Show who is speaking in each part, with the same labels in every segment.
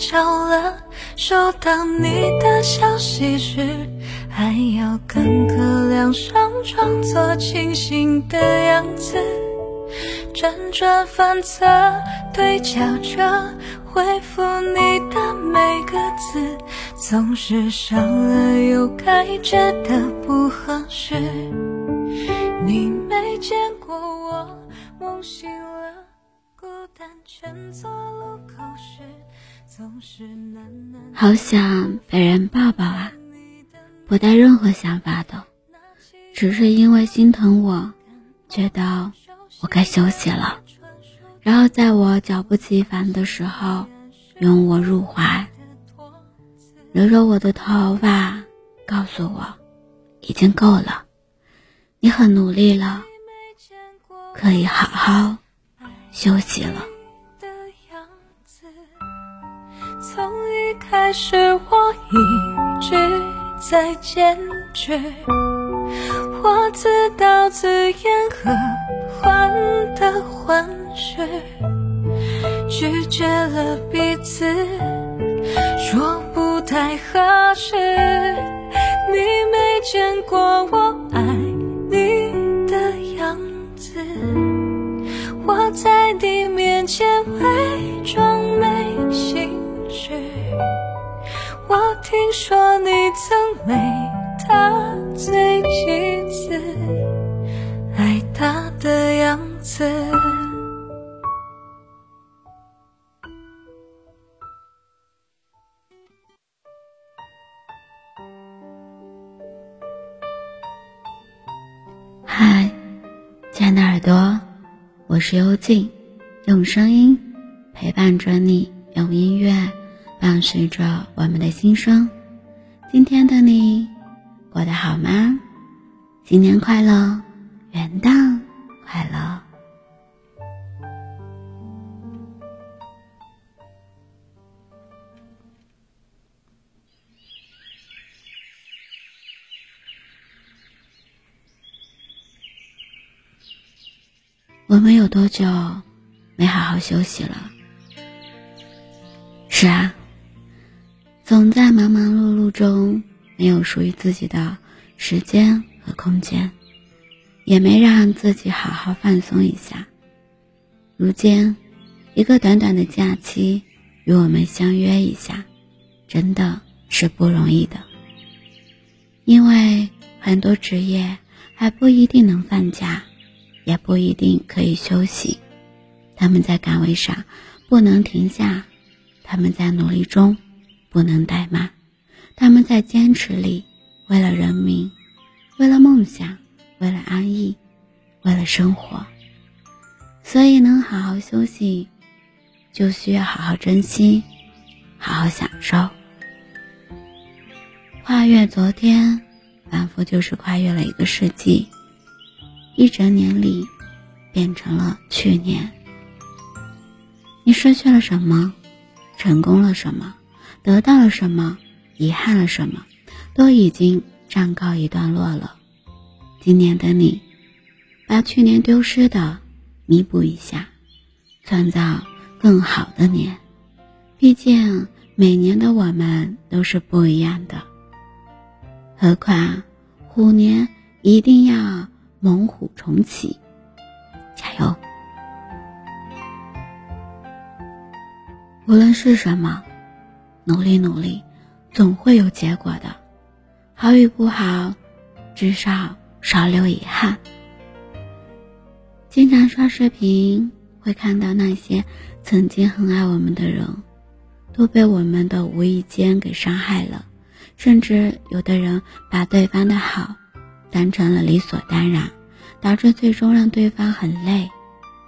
Speaker 1: 着了，收到你的消息时，还要跟个两上装作清醒的样子，辗转反侧对焦着回复你的每个字，总是少了又该觉得不合适。你没见过我梦醒了，孤单蜷坐路口时，
Speaker 2: 好想被人抱抱啊！不带任何想法的，只是因为心疼我，觉得我该休息了，然后在我脚不其烦的时候，拥我入怀，揉揉我的头发，告诉我，已经够了。你很努力了，可以好好休息了。
Speaker 1: 还是，我一直在坚持，我自导自演和患得患失，拒绝了彼此，说不太合适。
Speaker 2: 耳朵。我是幽静，用声音陪伴着你，用音乐伴随着我们的心声。今天的你过得好吗？新年快乐，元旦有多久没好好休息了？是啊，总在忙忙碌碌中没有属于自己的时间和空间，也没让自己好好放松一下。如今，一个短短的假期与我们相约一下，真的是不容易的。因为很多职业还不一定能放假。也不一定可以休息，他们在岗位上不能停下，他们在努力中不能怠慢，他们在坚持里，为了人民，为了梦想，为了安逸，为了生活。所以能好好休息，就需要好好珍惜，好好享受。跨越昨天，仿佛就是跨越了一个世纪。一整年里，变成了去年。你失去了什么？成功了什么？得到了什么？遗憾了什么？都已经暂告一段落了。今年的你，把去年丢失的弥补一下，创造更好的年。毕竟每年的我们都是不一样的。何况虎年一定要。猛虎重启，加油！无论是什么，努力努力，总会有结果的。好与不好，至少少留遗憾。经常刷视频，会看到那些曾经很爱我们的人，都被我们的无意间给伤害了，甚至有的人把对方的好。当成了理所当然，导致最终让对方很累、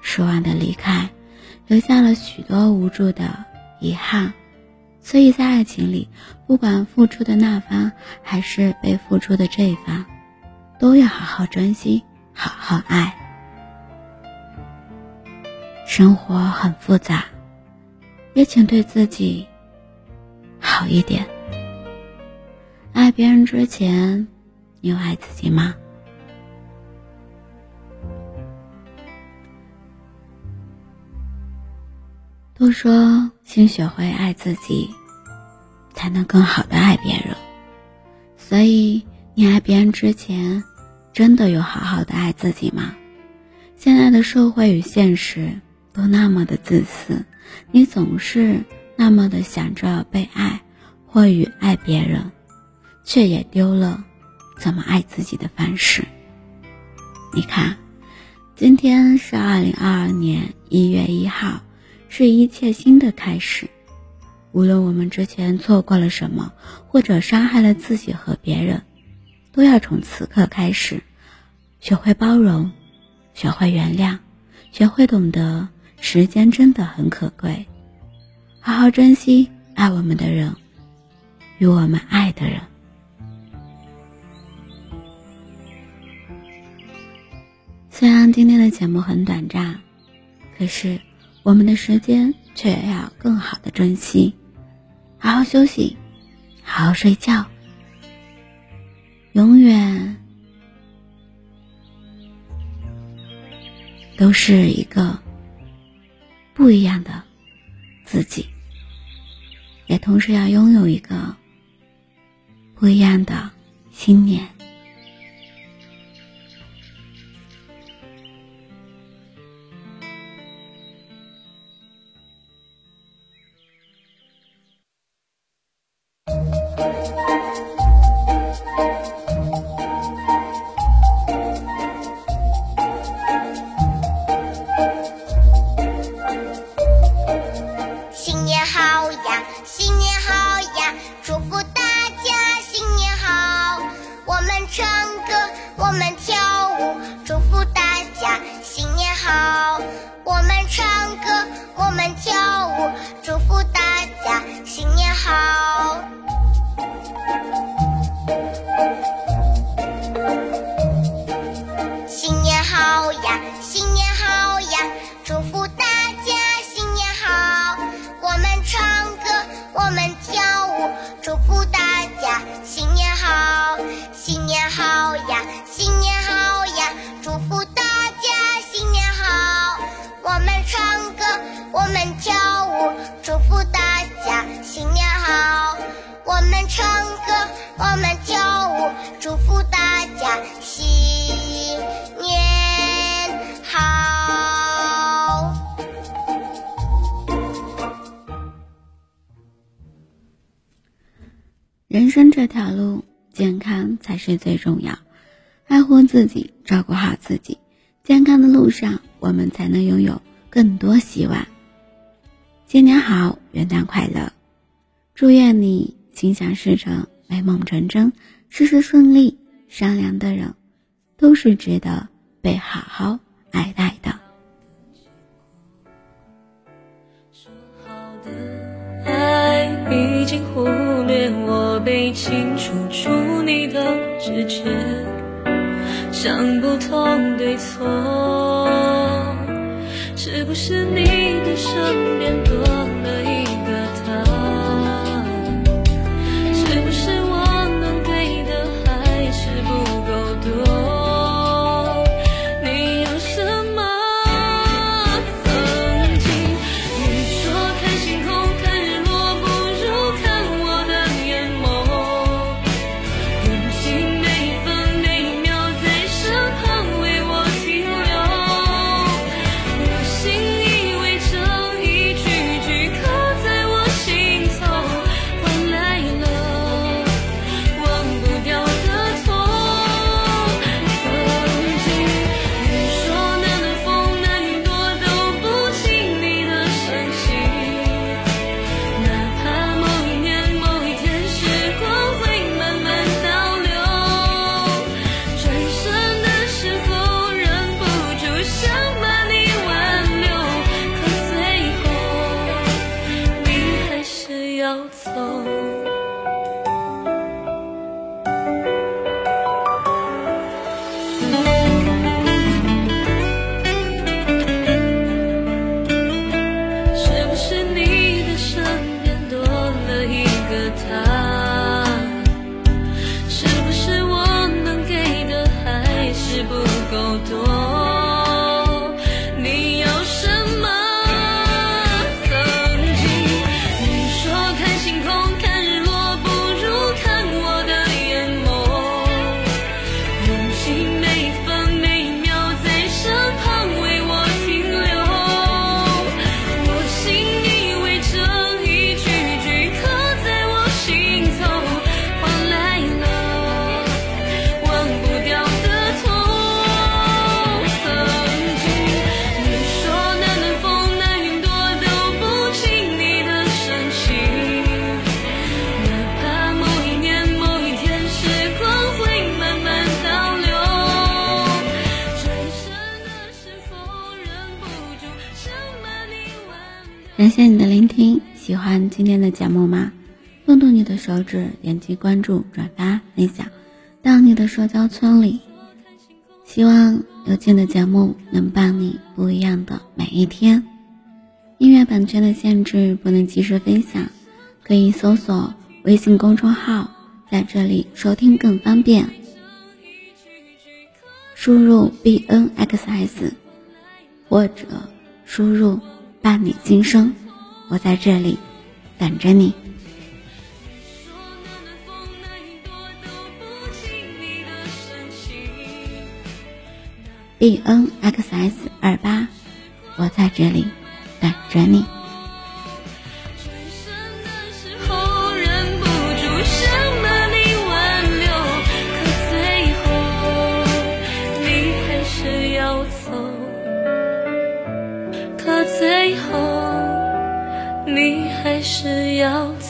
Speaker 2: 失望的离开，留下了许多无助的遗憾。所以在爱情里，不管付出的那方还是被付出的这一方，都要好好珍惜，好好爱。生活很复杂，也请对自己好一点。爱别人之前。你有爱自己吗？都说先学会爱自己，才能更好的爱别人。所以，你爱别人之前，真的有好好的爱自己吗？现在的社会与现实都那么的自私，你总是那么的想着被爱或与爱别人，却也丢了怎么爱自己的方式。你看，今天是二零二二年一月一号。是一切新的开始。无论我们之前错过了什么，或者伤害了自己和别人，都要从此刻开始，学会包容，学会原谅，学会懂得时间真的很可贵，好好珍惜爱我们的人，与我们爱的人。虽然今天的节目很短暂，可是。我们的时间却要更好的珍惜，好好休息，好好睡觉，永远都是一个不一样的自己，也同时要拥有一个不一样的新年
Speaker 3: 我们跳舞，祝福大家新年好。
Speaker 2: 人生这条路，健康才是最重要。爱护自己，照顾好自己，健康的路上，我们才能拥有更多希望。新年好，元旦快乐！祝愿你心想事成，美梦成真，事事顺利。善良的人，都是值得被好好爱戴的。
Speaker 1: 说好的爱已经忽略我被清除出你的直觉，想不通对错，是不是你的身边多
Speaker 2: 感谢你的聆听，喜欢今天的节目吗？动动你的手指，点击关注、转发、分享，到你的社交圈里。希望有劲的节目能伴你不一样的每一天。音乐版权的限制不能及时分享，可以搜索微信公众号，在这里收听更方便。输入 b n x s，或者输入伴你今生，我在这里等着你。b n x s 二八，我在这里等着你。
Speaker 1: 最后，你还是要。